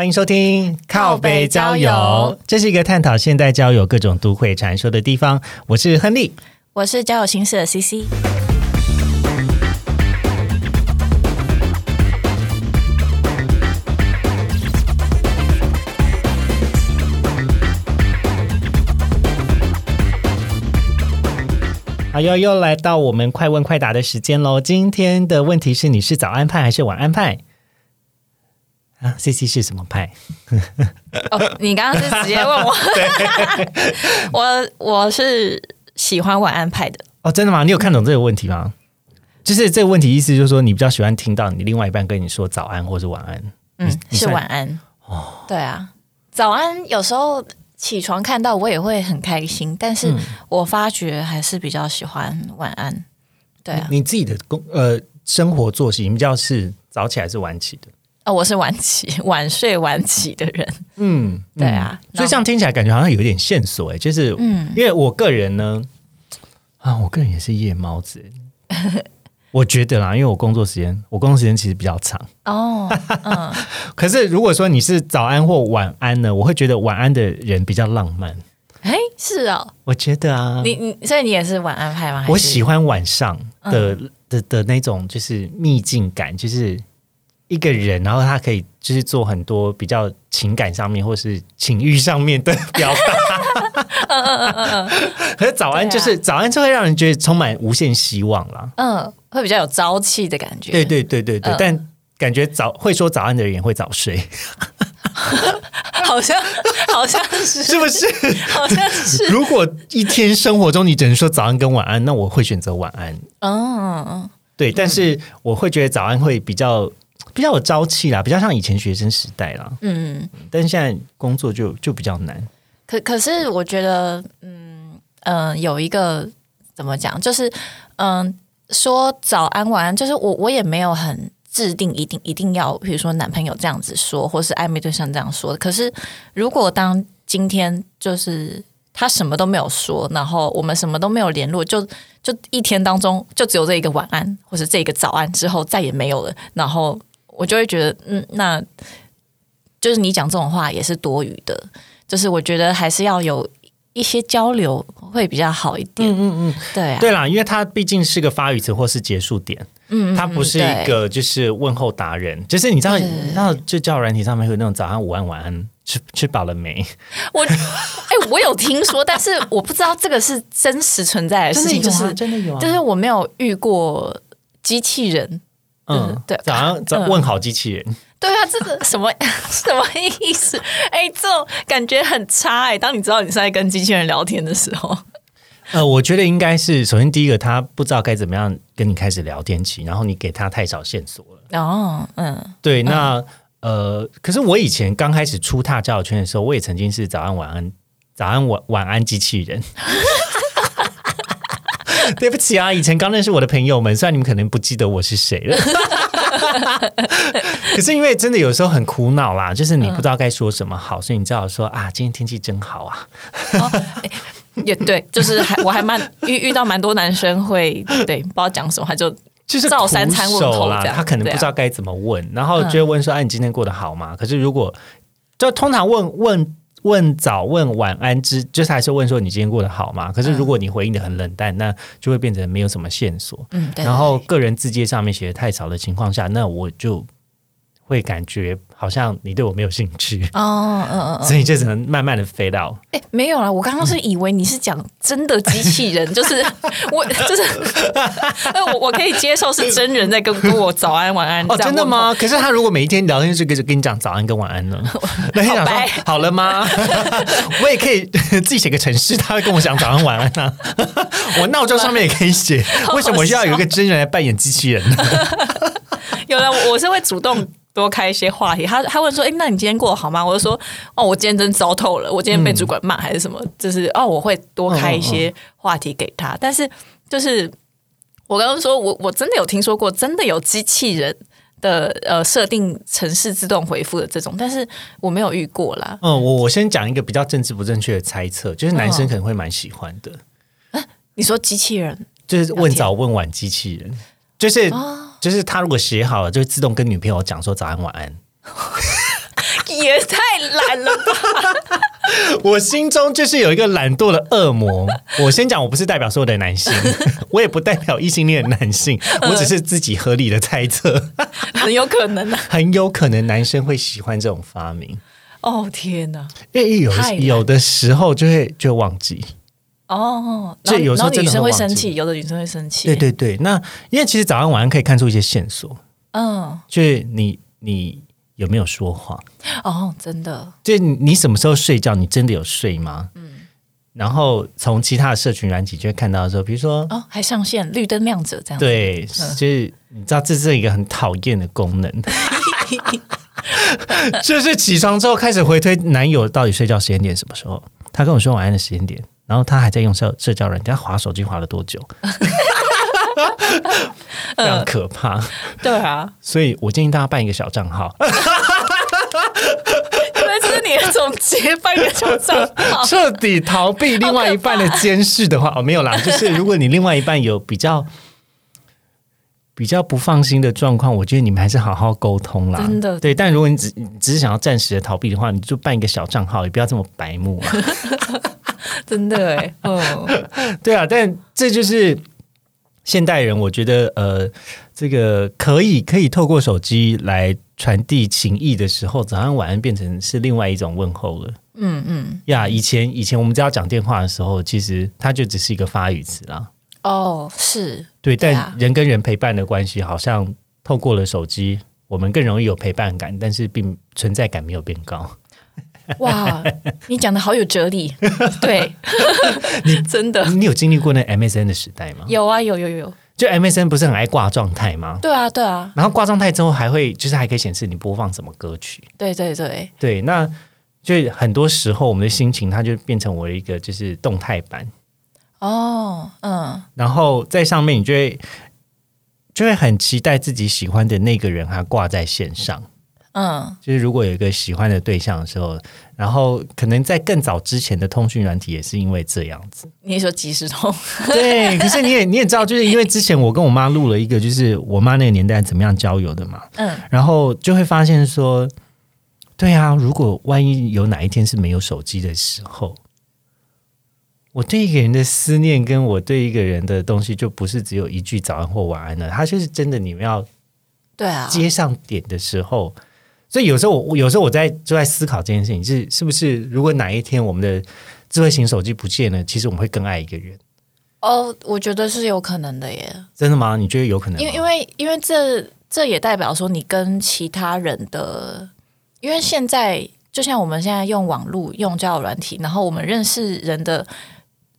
欢迎收听靠北交友，这是一个探讨现代交友各种都会传说的地方。我是亨利，我是交友心事的 CC。好，又又来到我们快问快答的时间喽。今天的问题是：你是早安派还是晚安派？啊，C C 是什么派？哦，你刚刚是直接问我，我我是喜欢晚安派的。哦，真的吗？你有看懂这个问题吗？就是这个问题意思就是说，你比较喜欢听到你另外一半跟你说早安或是晚安。嗯，是晚安。哦，对啊，早安有时候。起床看到我也会很开心，但是我发觉还是比较喜欢晚安。对啊，你自己的工呃生活作息，你比较是早起还是晚起的？哦，我是晚起，晚睡晚起的人。嗯，对啊，所以这样听起来感觉好像有点线索哎，就是嗯，因为我个人呢，啊，我个人也是夜猫子。我觉得啦，因为我工作时间，我工作时间其实比较长哦。嗯，可是如果说你是早安或晚安呢，我会觉得晚安的人比较浪漫。哎，是哦，我觉得啊，你你所以你也是晚安派吗？我喜欢晚上的的的那种就是秘境感，就是一个人，然后他可以就是做很多比较情感上面或是情欲上面的表达。嗯嗯嗯嗯嗯。可是早安就是早安，就会让人觉得充满无限希望啦。嗯。会比较有朝气的感觉，对对对对对，但感觉早会说早安的人也会早睡，好像好像是是不是？好像是。如果一天生活中你只能说早安跟晚安，那我会选择晚安。嗯，对，但是我会觉得早安会比较比较有朝气啦，比较像以前学生时代啦。嗯，但是现在工作就就比较难。可可是我觉得，嗯嗯，有一个怎么讲，就是嗯。说早安晚安，就是我我也没有很制定一定一定要，比如说男朋友这样子说，或是暧昧对象这样说。可是如果当今天就是他什么都没有说，然后我们什么都没有联络，就就一天当中就只有这一个晚安或者这一个早安之后再也没有了，然后我就会觉得嗯，那就是你讲这种话也是多余的。就是我觉得还是要有。一些交流会比较好一点。嗯嗯嗯，对啊，对啦，因为它毕竟是个发语词或是结束点。嗯，它不是一个就是问候达人，就是你知道，你知道，就交友软体上面会有那种早安、午安、晚安，吃吃饱了没？我哎，我有听说，但是我不知道这个是真实存在的事情，就是真的有，啊就是我没有遇过机器人。嗯，对，早上早问好机器人。对啊，这个什么 什么意思？哎，这种感觉很差哎。当你知道你是在跟机器人聊天的时候，呃，我觉得应该是首先第一个，他不知道该怎么样跟你开始聊天起，然后你给他太少线索了。哦，嗯，对，那呃，可是我以前刚开始出踏交友圈的时候，我也曾经是早安晚安早安晚晚安机器人。对不起啊，以前刚认识我的朋友们，虽然你们可能不记得我是谁了。可是因为真的有时候很苦恼啦，就是你不知道该说什么好，所以你只好说啊，今天天气真好啊。也对，就是还我还蛮遇遇到蛮多男生会对不知道讲什么，他就就是照三餐问候啦，他可能不知道该怎么问，然后就会问说：“哎，你今天过得好吗？”可是如果就通常问问。问早问晚安之，就是还是问说你今天过得好吗？可是如果你回应的很冷淡，那就会变成没有什么线索。嗯，然后个人字节上面写的太少的情况下，那我就会感觉。好像你对我没有兴趣哦，嗯嗯，所以就只能慢慢的飞到。哎，没有了，我刚刚是以为你是讲真的机器人，就是我就是，我我可以接受是真人在跟跟我早安晚安。哦，真的吗？可是他如果每一天聊天就跟跟你讲早安跟晚安呢？那你想说好了吗？我也可以自己写个程式，他会跟我讲早安晚安啊。我闹钟上面也可以写，为什么要有一个真人来扮演机器人呢？有了，我是会主动。多开一些话题。他他问说：“哎，那你今天过得好吗？”我就说：“哦，我今天真糟透了，我今天被主管骂还是什么？就是哦，我会多开一些话题给他。但是就是我刚刚说我我真的有听说过，真的有机器人的呃设定城市自动回复的这种，但是我没有遇过啦。嗯，我我先讲一个比较政治不正确的猜测，就是男生可能会蛮喜欢的。你说机器人就是问早问晚机器人，就是就是他如果写好了，就会自动跟女朋友讲说早安晚安。也太懒了吧！我心中就是有一个懒惰的恶魔。我先讲，我不是代表所有的男性，我也不代表异性恋男性，我只是自己合理的猜测，很 有可能啊，很有可能男生会喜欢这种发明。哦天哪！因为有有的时候就会就忘记哦，就有时候女生会生气，有的女生会生气。对对对，那因为其实早上晚上可以看出一些线索，嗯，就是你你。有没有说谎？哦，真的，就你什么时候睡觉？你真的有睡吗？嗯，然后从其他的社群软体就会看到说，比如说哦，还上线绿灯亮着这样。对，就是你知道这是一个很讨厌的功能，就是起床之后开始回推男友到底睡觉时间点什么时候？他跟我说晚安的时间点，然后他还在用社社交软件，他划手机划了多久？非常可怕，对啊，所以我建议大家办一个小账号。原来这是你的总结，办一个小账号，彻底逃避另外一半的监视的话，哦，没有啦，就是如果你另外一半有比较比较不放心的状况，我觉得你们还是好好沟通啦。真的，对。但如果你只只是想要暂时的逃避的话，你就办一个小账号，也不要这么白目。真的哎，哦，对啊，但这就是。现代人，我觉得呃，这个可以可以透过手机来传递情谊的时候，早安晚安变成是另外一种问候了。嗯嗯，呀，以前以前我们只要讲电话的时候，其实它就只是一个发语词啦。哦，是对，但人跟人陪伴的关系，好像透过了手机，我们更容易有陪伴感，但是并存在感没有变高。哇，你讲的好有哲理，对，你 真的，你有经历过那 MSN 的时代吗？有啊，有有有，就 MSN 不是很爱挂状态吗？对啊，对啊，然后挂状态之后还会，就是还可以显示你播放什么歌曲。对对对对，那就很多时候我们的心情，它就变成我的一个就是动态版。哦，嗯，然后在上面你就会就会很期待自己喜欢的那个人还挂在线上。嗯，就是如果有一个喜欢的对象的时候，然后可能在更早之前的通讯软体也是因为这样子。你说即时通？对，可是你也你也知道，就是因为之前我跟我妈录了一个，就是我妈那个年代怎么样交友的嘛。嗯，然后就会发现说，对啊，如果万一有哪一天是没有手机的时候，我对一个人的思念，跟我对一个人的东西，就不是只有一句早安或晚安了，他就是真的，你们要对啊接上点的时候。所以有时候我有时候我在就在思考这件事情是是不是如果哪一天我们的智慧型手机不见了，其实我们会更爱一个人。哦，我觉得是有可能的耶。真的吗？你觉得有可能？因为因为因为这这也代表说你跟其他人的，因为现在就像我们现在用网络用交友软体，然后我们认识人的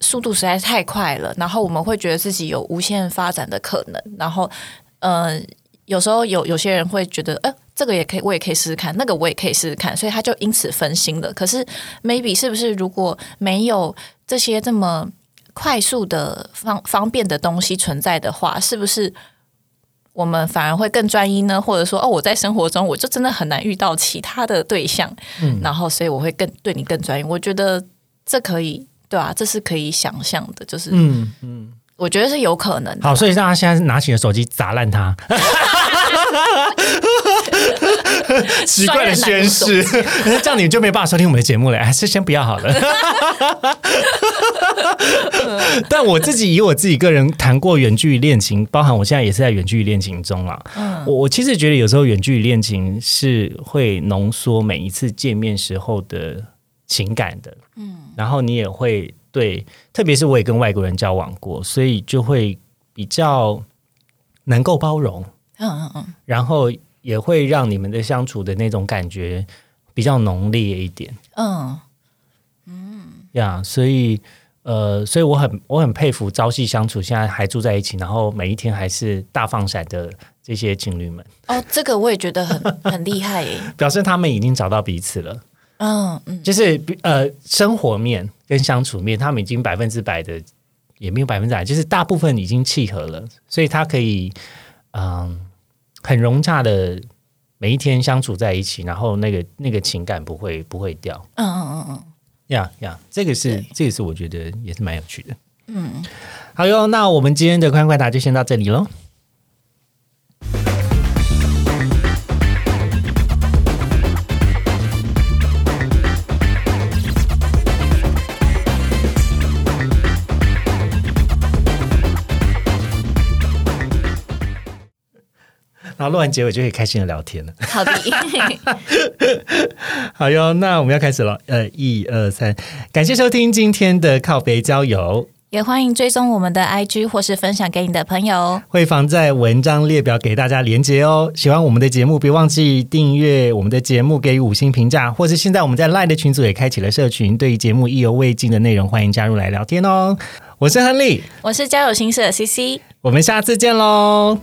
速度实在是太快了，然后我们会觉得自己有无限发展的可能，然后呃，有时候有有些人会觉得，呃。这个也可以，我也可以试试看，那个我也可以试试看，所以他就因此分心了。可是，maybe 是不是如果没有这些这么快速的方方便的东西存在的话，是不是我们反而会更专一呢？或者说，哦，我在生活中我就真的很难遇到其他的对象，嗯，然后所以我会更对你更专一。我觉得这可以，对啊，这是可以想象的，就是，嗯嗯，我觉得是有可能。好，所以大家现在拿起了手机砸烂它。奇怪的宣誓，这样你就没办法收听我们的节目了。还是先不要好了。但我自己以我自己个人谈过远距离恋情，包含我现在也是在远距离恋情中啦。嗯，我我其实觉得有时候远距离恋情是会浓缩每一次见面时候的情感的。嗯，然后你也会对，特别是我也跟外国人交往过，所以就会比较能够包容。嗯嗯嗯，然后。也会让你们的相处的那种感觉比较浓烈一点。嗯嗯呀，所以呃，所以我很我很佩服朝夕相处，现在还住在一起，然后每一天还是大放闪的这些情侣们，哦，这个我也觉得很很厉害耶。表示他们已经找到彼此了。嗯嗯，就是比呃生活面跟相处面，他们已经百分之百的，也没有百分之百，就是大部分已经契合了，所以他可以嗯、很融洽的每一天相处在一起，然后那个那个情感不会不会掉。嗯嗯嗯嗯，呀呀，这个是这个是我觉得也是蛮有趣的。嗯，好哟，那我们今天的快问快答就先到这里喽。然后录完结尾就可以开心的聊天了。好的，好哟，那我们要开始了。呃，一二三，感谢收听今天的靠北郊游。也欢迎追踪我们的 IG 或是分享给你的朋友。会放在文章列表给大家连接哦。喜欢我们的节目，别忘记订阅我们的节目，给予五星评价，或是现在我们在 LINE 的群组也开启了社群，对于节目意犹未尽的内容，欢迎加入来聊天哦。我是亨利，我是交友心事的 CC，我们下次见喽。